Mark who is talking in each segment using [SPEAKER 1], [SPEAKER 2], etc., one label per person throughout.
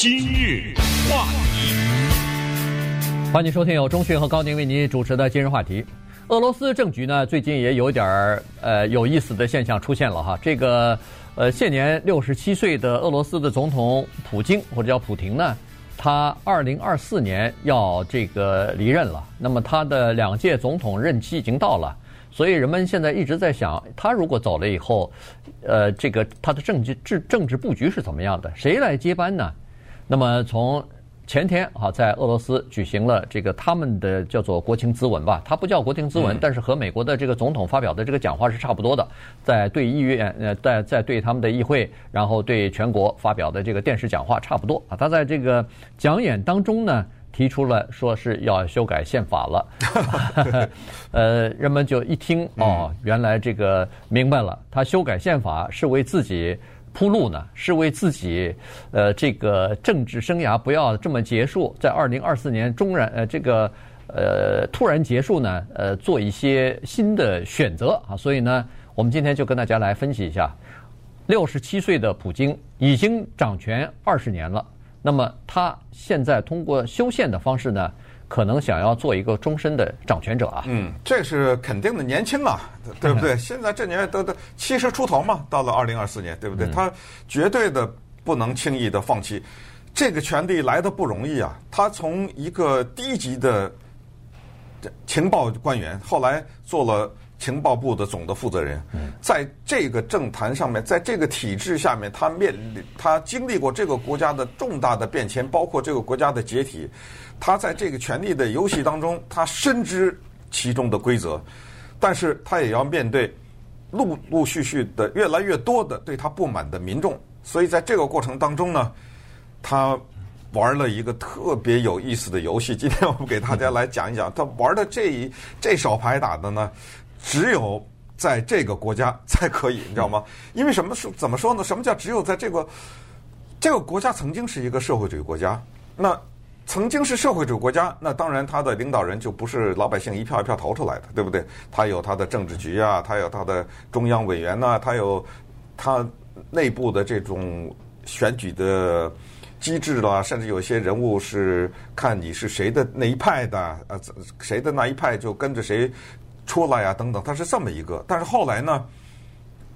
[SPEAKER 1] 今日话题，
[SPEAKER 2] 欢迎收听由钟讯和高宁为您主持的今日话题。俄罗斯政局呢，最近也有点儿呃有意思的现象出现了哈。这个呃，现年六十七岁的俄罗斯的总统普京或者叫普廷呢，他二零二四年要这个离任了。那么他的两届总统任期已经到了，所以人们现在一直在想，他如果走了以后，呃，这个他的政治政政治布局是怎么样的？谁来接班呢？那么从前天啊，在俄罗斯举行了这个他们的叫做国情咨文吧，它不叫国情咨文，但是和美国的这个总统发表的这个讲话是差不多的，在对议院呃，在在对他们的议会，然后对全国发表的这个电视讲话差不多啊。他在这个讲演当中呢，提出了说是要修改宪法了，呃，人们就一听哦，原来这个明白了，他修改宪法是为自己。铺路呢，是为自己，呃，这个政治生涯不要这么结束，在二零二四年中然呃这个呃突然结束呢，呃，做一些新的选择啊。所以呢，我们今天就跟大家来分析一下，六十七岁的普京已经掌权二十年了，那么他现在通过修宪的方式呢，可能想要做一个终身的掌权者啊？
[SPEAKER 3] 嗯，这是肯定的，年轻啊，对不对？现在这年都都七十出头嘛，到了二零二四年，对不对？嗯、他绝对的不能轻易的放弃这个权力，来的不容易啊。他从一个低级的情报官员，后来做了情报部的总的负责人，在这个政坛上面，在这个体制下面，他面临他经历过这个国家的重大的变迁，包括这个国家的解体。他在这个权力的游戏当中，他深知其中的规则，但是他也要面对陆陆续续的越来越多的对他不满的民众，所以在这个过程当中呢，他玩了一个特别有意思的游戏。今天我们给大家来讲一讲，他玩的这一这手牌打的呢，只有在这个国家才可以，你知道吗？因为什么说怎么说呢？什么叫只有在这个这个国家曾经是一个社会主义国家？那曾经是社会主义国家，那当然他的领导人就不是老百姓一票一票投出来的，对不对？他有他的政治局啊，他有他的中央委员呐、他有他内部的这种选举的机制啦，甚至有些人物是看你是谁的那一派的，呃，谁的那一派就跟着谁出来呀，等等，它是这么一个。但是后来呢，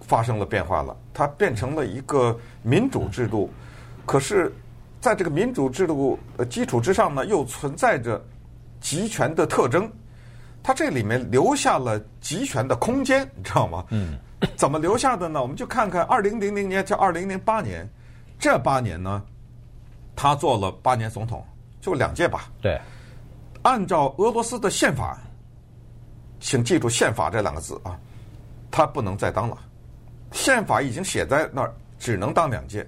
[SPEAKER 3] 发生了变化了，它变成了一个民主制度，可是。在这个民主制度呃基础之上呢，又存在着集权的特征，它这里面留下了集权的空间，你知道吗？嗯，怎么留下的呢？我们就看看二零零零年到二零零八年这八年呢，他做了八年总统，就两届吧。
[SPEAKER 2] 对，
[SPEAKER 3] 按照俄罗斯的宪法，请记住“宪法”这两个字啊，他不能再当了。宪法已经写在那儿，只能当两届。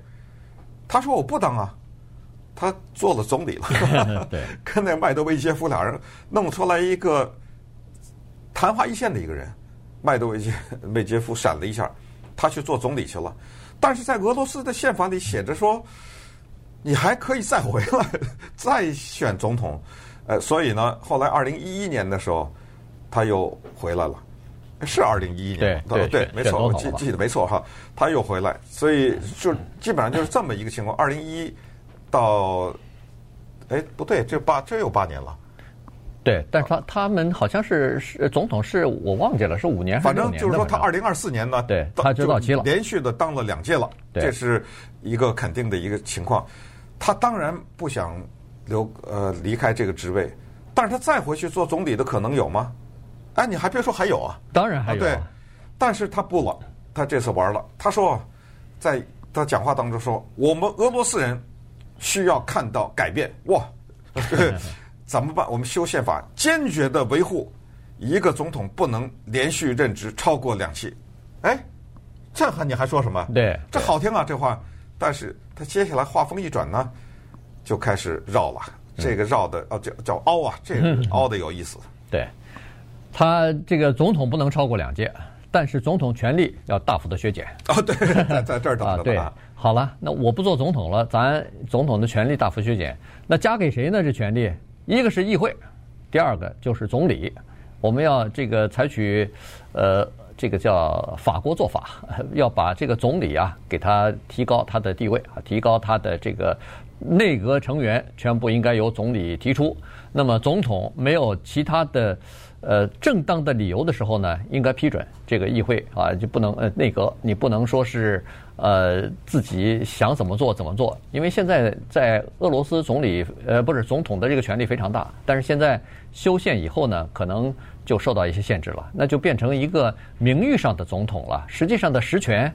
[SPEAKER 3] 他说：“我不当啊。”他做了总理了，对，跟那麦德韦杰夫俩人弄出来一个昙花一现的一个人，麦德韦杰韦杰夫闪了一下，他去做总理去了。但是在俄罗斯的宪法里写着说，你还可以再回来，再选总统。呃，所以呢，后来二零一一年的时候，他又回来了，是二零一一年，
[SPEAKER 2] 对
[SPEAKER 3] 对，没错，我记记得没错哈，他又回来，所以就基本上就是这么一个情况。二零一一。到，哎，不对，这八这有八年了，
[SPEAKER 2] 对，但是他他们好像是是总统，是我忘记了，是五年还是年？
[SPEAKER 3] 反正就是说，他二零二四年呢，
[SPEAKER 2] 对，他就到期了，
[SPEAKER 3] 连续的当了两届了，这是一个肯定的一个情况。他当然不想留呃离开这个职位，但是他再回去做总理的可能有吗？哎，你还别说，还有啊，
[SPEAKER 2] 当然还有，
[SPEAKER 3] 对，但是他不了，他这次玩了，他说，在他讲话当中说，我们俄罗斯人。需要看到改变哇！怎么办？我们修宪法，坚决的维护一个总统不能连续任职超过两期。哎，这还你还说什么？
[SPEAKER 2] 对，
[SPEAKER 3] 这好听啊，这话。但是他接下来话锋一转呢，就开始绕了。这个绕的哦，叫叫凹啊，这个 凹的有意思。
[SPEAKER 2] 对，他这个总统不能超过两届，但是总统权力要大幅的削减。
[SPEAKER 3] 哦，对，在在这儿等着
[SPEAKER 2] 对。好了，那我不做总统了，咱总统的权力大幅削减，那加给谁呢？这权力，一个是议会，第二个就是总理。我们要这个采取，呃，这个叫法国做法，要把这个总理啊，给他提高他的地位啊，提高他的这个内阁成员全部应该由总理提出。那么总统没有其他的呃正当的理由的时候呢，应该批准这个议会啊，就不能呃内阁你不能说是呃自己想怎么做怎么做，因为现在在俄罗斯总理呃不是总统的这个权力非常大，但是现在修宪以后呢，可能就受到一些限制了，那就变成一个名誉上的总统了，实际上的实权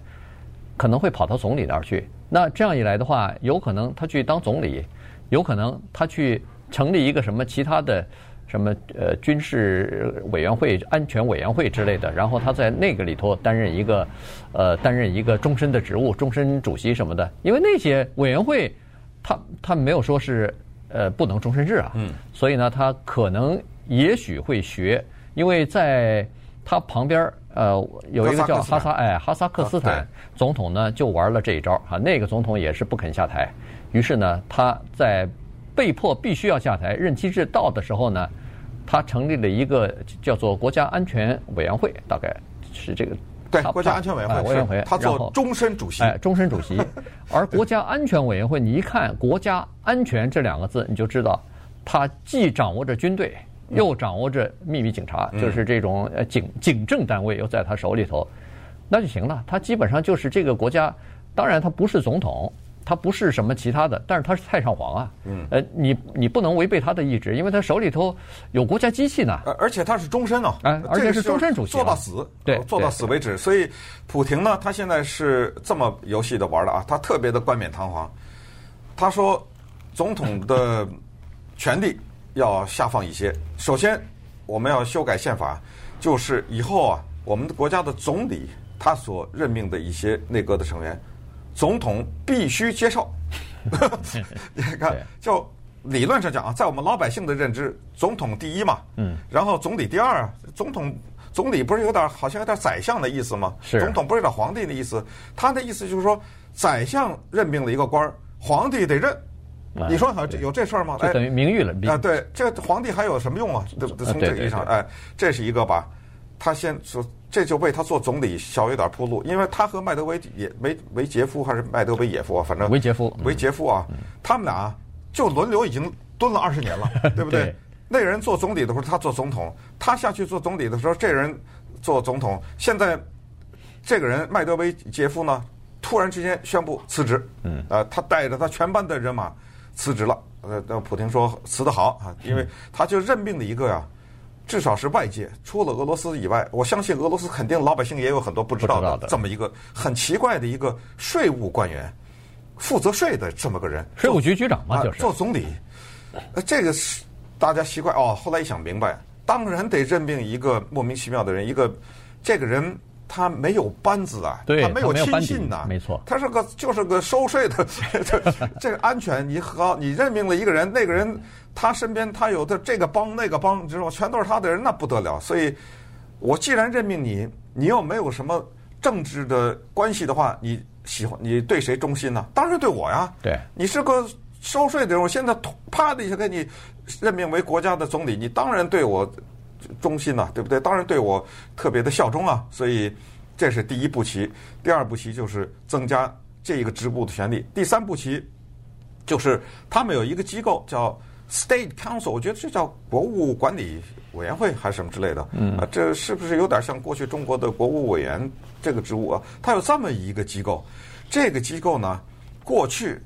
[SPEAKER 2] 可能会跑到总理那儿去。那这样一来的话，有可能他去当总理，有可能他去。成立一个什么其他的什么呃军事委员会、安全委员会之类的，然后他在那个里头担任一个呃担任一个终身的职务，终身主席什么的。因为那些委员会，他他没有说是呃不能终身制啊，嗯，所以呢，他可能也许会学，因为在他旁边呃有一个叫哈萨哎哈萨克斯坦总统呢就玩了这一招啊，那个总统也是不肯下台，于是呢他在。被迫必须要下台，任期制到的时候呢，他成立了一个叫做国家安全委员会，大概是这个
[SPEAKER 3] 对国家安全委员会委员会，他做终身主席，
[SPEAKER 2] 哎，终身主席。而国家安全委员会，你一看“国家安全”这两个字，你就知道，他既掌握着军队，又掌握着秘密警察，嗯、就是这种呃警警政单位，又在他手里头，那就行了。他基本上就是这个国家，当然他不是总统。他不是什么其他的，但是他是太上皇啊。嗯。呃，你你不能违背他的意志，因为他手里头有国家机器呢。
[SPEAKER 3] 而且他是终身哦。
[SPEAKER 2] 啊，而且是终身主席。
[SPEAKER 3] 做到死。
[SPEAKER 2] 对。
[SPEAKER 3] 做到死为止。所以，普廷呢，他现在是这么游戏的玩的啊，他特别的冠冕堂皇。他说，总统的权力要下放一些。首先，我们要修改宪法，就是以后啊，我们的国家的总理他所任命的一些内阁的成员。总统必须接受，你看，就理论上讲啊，在我们老百姓的认知，总统第一嘛，嗯，然后总理第二啊，总统总理不是有点好像有点宰相的意思吗？
[SPEAKER 2] 是，
[SPEAKER 3] 总统不是有点皇帝的意思？他的意思就是说，宰相任命了一个官儿，皇帝得认。你说好有这事儿吗？
[SPEAKER 2] 就等于名誉了。
[SPEAKER 3] 啊，对，这皇帝还有什么用啊？对不对？从这个意义上，哎，这是一个吧？他先说。这就为他做总理小有点铺路，因为他和麦德韦也维维杰夫还是麦德韦也夫啊，反正
[SPEAKER 2] 维杰夫
[SPEAKER 3] 维杰夫啊，他们俩就轮流已经蹲了二十年了，对不对？对，那人做总理的时候他做总统，他下去做总理的时候这人做总统，现在这个人麦德韦杰夫呢，突然之间宣布辞职，嗯，呃，他带着他全班的人马辞职了，呃，普京说辞得好啊，因为他就任命了一个呀。至少是外界除了俄罗斯以外，我相信俄罗斯肯定老百姓也有很多不知道的这么一个很奇怪的一个税务官员，负责税的这么个人，
[SPEAKER 2] 税务局局长嘛，就是
[SPEAKER 3] 做总理。这个是大家奇怪哦。后来一想明白，当然得任命一个莫名其妙的人，一个这个人他没有班子啊，他没有亲信呐，
[SPEAKER 2] 没错，
[SPEAKER 3] 他是个就是个收税的，这这个安全你好，你任命了一个人，那个人。他身边他有的这个帮那个帮，知道吗？全都是他的人，那不得了。所以，我既然任命你，你又没有什么政治的关系的话，你喜欢你对谁忠心呢？当然对我呀。
[SPEAKER 2] 对，
[SPEAKER 3] 你是个收税的人，我现在啪的一下给你任命为国家的总理，你当然对我忠心了，对不对？当然对我特别的效忠啊。所以，这是第一步棋。第二步棋就是增加这个职务的权利。第三步棋就是他们有一个机构叫。State Council，我觉得这叫国务管理委员会还是什么之类的，嗯，啊，这是不是有点像过去中国的国务委员这个职务啊？它有这么一个机构，这个机构呢，过去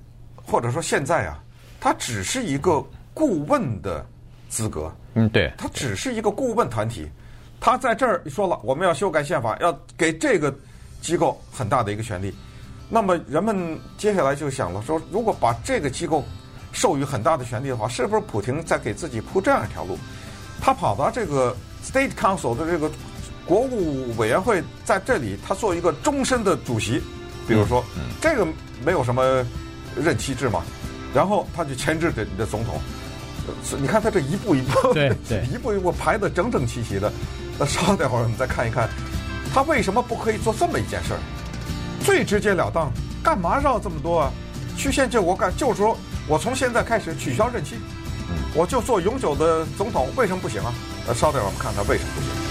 [SPEAKER 3] 或者说现在啊，它只是一个顾问的资格，
[SPEAKER 2] 嗯，对，
[SPEAKER 3] 他只是一个顾问团体，他在这儿说了，我们要修改宪法，要给这个机构很大的一个权利，那么人们接下来就想了，说如果把这个机构授予很大的权利的话，是不是普京在给自己铺这样一条路？他跑到这个 State Council 的这个国务委员会，在这里他做一个终身的主席，比如说，这个没有什么任期制嘛，然后他就牵制着你的总统，你看他这一步一步，
[SPEAKER 2] 对对，
[SPEAKER 3] 一步一步排得整整齐齐的。那稍等会儿我们再看一看，他为什么不可以做这么一件事儿？最直截了当，干嘛绕这么多啊？曲线救国干，就是说。我从现在开始取消任期，我就做永久的总统，为什么不行啊？呃，稍等，我们看看为什么不行。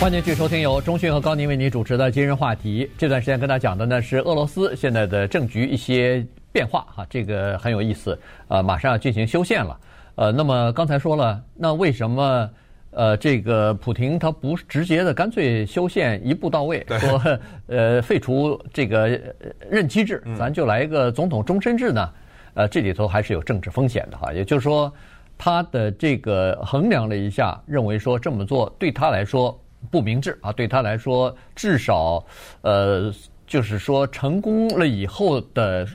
[SPEAKER 2] 欢迎继续收听由中讯和高宁为您主持的今日话题。这段时间跟大家讲的呢是俄罗斯现在的政局一些变化哈，这个很有意思。呃，马上要进行修宪了。呃，那么刚才说了，那为什么呃这个普廷他不直接的干脆修宪一步到位，说呃废除这个任期制，咱就来一个总统终身制呢？呃，这里头还是有政治风险的哈。也就是说，他的这个衡量了一下，认为说这么做对他来说。不明智啊！对他来说，至少，呃，就是说成功了以后的，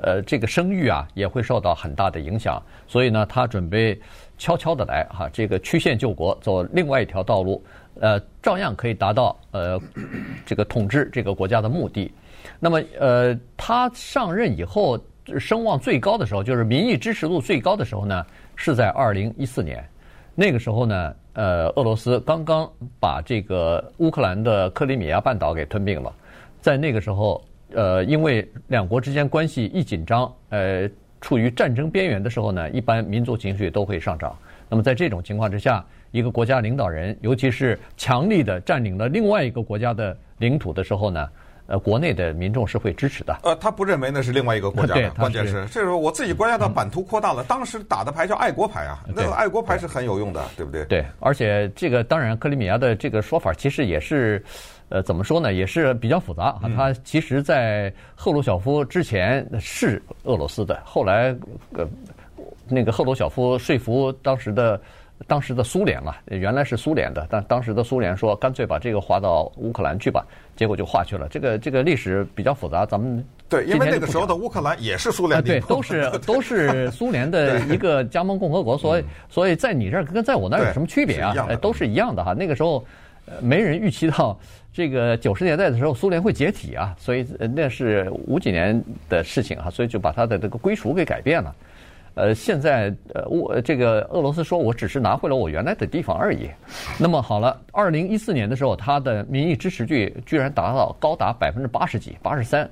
[SPEAKER 2] 呃，这个声誉啊，也会受到很大的影响。所以呢，他准备悄悄的来哈，这个曲线救国，走另外一条道路，呃，照样可以达到呃这个统治这个国家的目的。那么，呃，他上任以后声望最高的时候，就是民意支持度最高的时候呢，是在二零一四年。那个时候呢，呃，俄罗斯刚刚把这个乌克兰的克里米亚半岛给吞并了，在那个时候，呃，因为两国之间关系一紧张，呃，处于战争边缘的时候呢，一般民族情绪都会上涨。那么在这种情况之下，一个国家领导人，尤其是强力的占领了另外一个国家的领土的时候呢，呃，国内的民众是会支持的。
[SPEAKER 3] 呃，他不认为那是另外一个国家的，关键是这时候我自己国家的版图扩大了。当时打的牌叫爱国牌啊，那个爱国牌是很有用的，对不对？
[SPEAKER 2] 对，而且这个当然，克里米亚的这个说法其实也是，呃，怎么说呢，也是比较复杂啊。他其实，在赫鲁晓夫之前是俄罗斯的，后来呃，那个赫鲁晓夫说服当时的。当时的苏联嘛，原来是苏联的，但当时的苏联说干脆把这个划到乌克兰去吧，结果就划去了。这个这个历史比较复杂，咱们
[SPEAKER 3] 对，因为那个时候的乌克兰也是苏联的，
[SPEAKER 2] 对，都是都是苏联的 一个加盟共和国，所以所以在你这儿跟在我那儿有什么区别啊？哎，都是一样的哈。那个时候，没人预期到这个九十年代的时候苏联会解体啊，所以那是五几年的事情啊，所以就把它的这个归属给改变了。呃，现在呃，我这个俄罗斯说，我只是拿回了我原来的地方而已。那么好了，二零一四年的时候，他的民意支持率居然达到高达百分之八十几，八十三。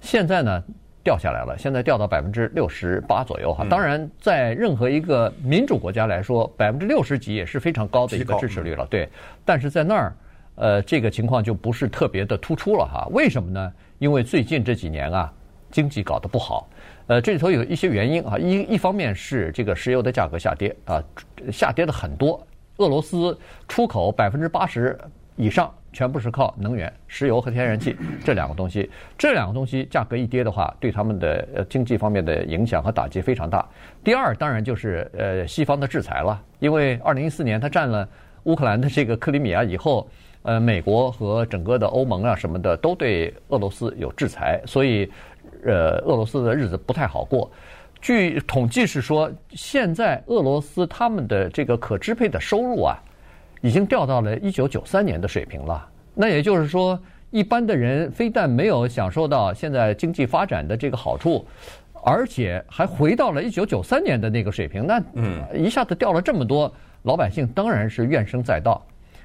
[SPEAKER 2] 现在呢，掉下来了，现在掉到百分之六十八左右哈。当然，在任何一个民主国家来说，百分之六十几也是非常高的一个支持率了，对。但是在那儿，呃，这个情况就不是特别的突出了哈。为什么呢？因为最近这几年啊，经济搞得不好。呃，这里头有一些原因啊，一一方面是这个石油的价格下跌啊，下跌了很多。俄罗斯出口百分之八十以上全部是靠能源，石油和天然气这两个东西。这两个东西价格一跌的话，对他们的呃经济方面的影响和打击非常大。第二，当然就是呃西方的制裁了，因为二零一四年他占了乌克兰的这个克里米亚以后，呃，美国和整个的欧盟啊什么的都对俄罗斯有制裁，所以。呃，俄罗斯的日子不太好过。据统计是说，现在俄罗斯他们的这个可支配的收入啊，已经掉到了一九九三年的水平了。那也就是说，一般的人非但没有享受到现在经济发展的这个好处，而且还回到了一九九三年的那个水平。那嗯，一下子掉了这么多，老百姓当然是怨声载道。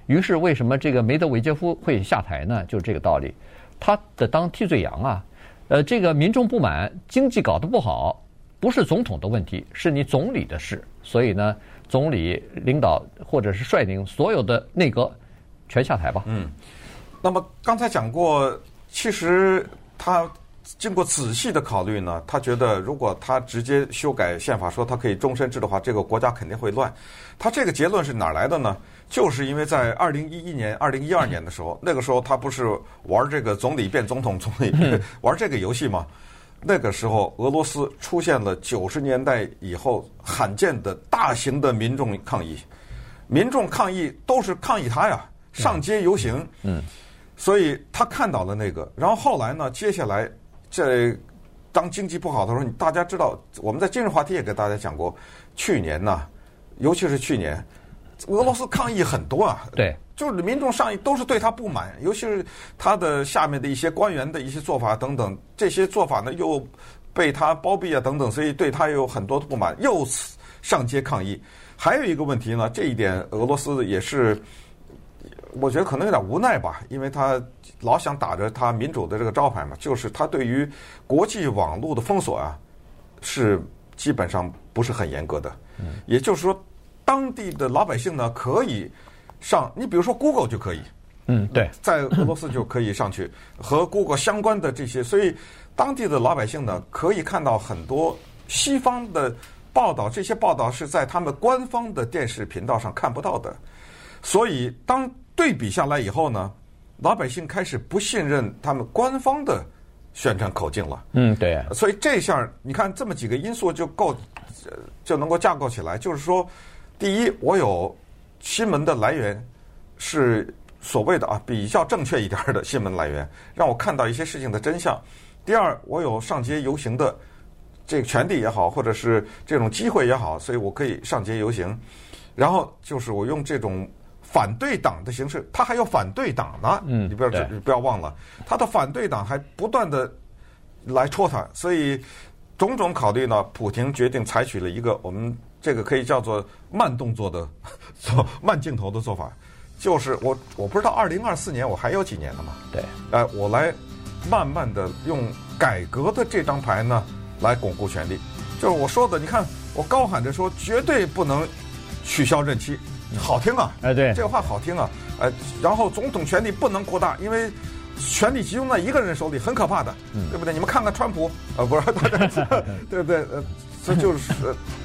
[SPEAKER 2] 于是，为什么这个梅德韦杰夫会下台呢？就是这个道理，他的当替罪羊啊。呃，这个民众不满，经济搞得不好，不是总统的问题，是你总理的事。所以呢，总理领导或者是率领所有的内阁全下台吧。
[SPEAKER 3] 嗯。那么刚才讲过，其实他经过仔细的考虑呢，他觉得如果他直接修改宪法，说他可以终身制的话，这个国家肯定会乱。他这个结论是哪儿来的呢？就是因为在二零一一年、二零一二年的时候，那个时候他不是玩这个总理变总统、总理变 玩这个游戏吗？那个时候，俄罗斯出现了九十年代以后罕见的大型的民众抗议，民众抗议都是抗议他呀，上街游行。嗯，所以他看到了那个，然后后来呢，接下来在当经济不好的时候，大家知道我们在今日话题也给大家讲过，去年呢，尤其是去年。俄罗斯抗议很多啊，
[SPEAKER 2] 对，
[SPEAKER 3] 就是民众上议都是对他不满，尤其是他的下面的一些官员的一些做法等等，这些做法呢又被他包庇啊等等，所以对他有很多的不满，又上街抗议。还有一个问题呢，这一点俄罗斯也是，我觉得可能有点无奈吧，因为他老想打着他民主的这个招牌嘛，就是他对于国际网络的封锁啊，是基本上不是很严格的，也就是说。当地的老百姓呢，可以上，你比如说 Google 就可以，
[SPEAKER 2] 嗯，对，
[SPEAKER 3] 在俄罗斯就可以上去和 Google 相关的这些，所以当地的老百姓呢，可以看到很多西方的报道，这些报道是在他们官方的电视频道上看不到的。所以当对比下来以后呢，老百姓开始不信任他们官方的宣传口径了。
[SPEAKER 2] 嗯，对。
[SPEAKER 3] 所以这下你看这么几个因素就够，就能够架构起来，就是说，第一，我有。新闻的来源是所谓的啊比较正确一点的新闻来源，让我看到一些事情的真相。第二，我有上街游行的这个权利也好，或者是这种机会也好，所以我可以上街游行。然后就是我用这种反对党的形式，他还有反对党呢，
[SPEAKER 2] 嗯，
[SPEAKER 3] 你不要你不要忘了，他的反对党还不断的来戳他，所以种种考虑呢，普京决定采取了一个我们。这个可以叫做慢动作的做慢镜头的做法，就是我我不知道二零二四年我还有几年了嘛？
[SPEAKER 2] 对，
[SPEAKER 3] 呃，我来慢慢的用改革的这张牌呢来巩固权力。就是我说的，你看我高喊着说绝对不能取消任期，好听啊！
[SPEAKER 2] 哎，对，
[SPEAKER 3] 这个话好听啊！呃，然后总统权力不能扩大，因为权力集中在一个人手里很可怕的，对不对？你们看看川普，呃，不是，对不对？呃。这就是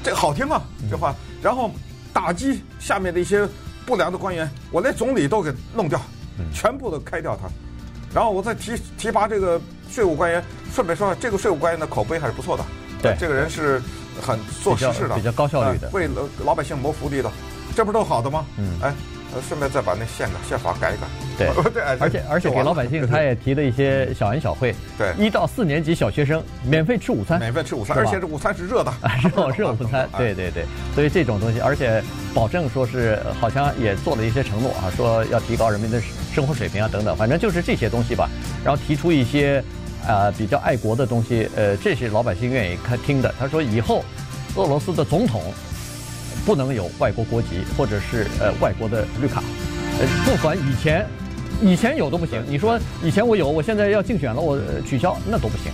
[SPEAKER 3] 这个好听啊，这话。然后打击下面的一些不良的官员，我连总理都给弄掉，全部都开掉他。然后我再提提拔这个税务官员，顺便说，这个税务官员的口碑还是不错的。
[SPEAKER 2] 对，
[SPEAKER 3] 这个人是很做实事的，
[SPEAKER 2] 比较高效率的，
[SPEAKER 3] 为老老百姓谋福利的，这不都好的吗？
[SPEAKER 2] 嗯，
[SPEAKER 3] 哎。呃，顺便再把那宪的宪法改一改。
[SPEAKER 2] 对，对，而且而且给老百姓，他也提了一些小恩小惠。
[SPEAKER 3] 对，
[SPEAKER 2] 一到四年级小学生免费吃午餐，
[SPEAKER 3] 免费吃午餐，而且这午餐是热的，
[SPEAKER 2] 热热午餐。对对对，所以这种东西，而且保证说是好像也做了一些承诺啊，说要提高人民的生活水平啊等等，反正就是这些东西吧。然后提出一些呃比较爱国的东西，呃，这是老百姓愿意看听的。他说以后俄罗斯的总统。不能有外国国籍或者是呃外国的绿卡，呃，不管以前，以前有都不行。你说以前我有，我现在要竞选了，我取消那都不行。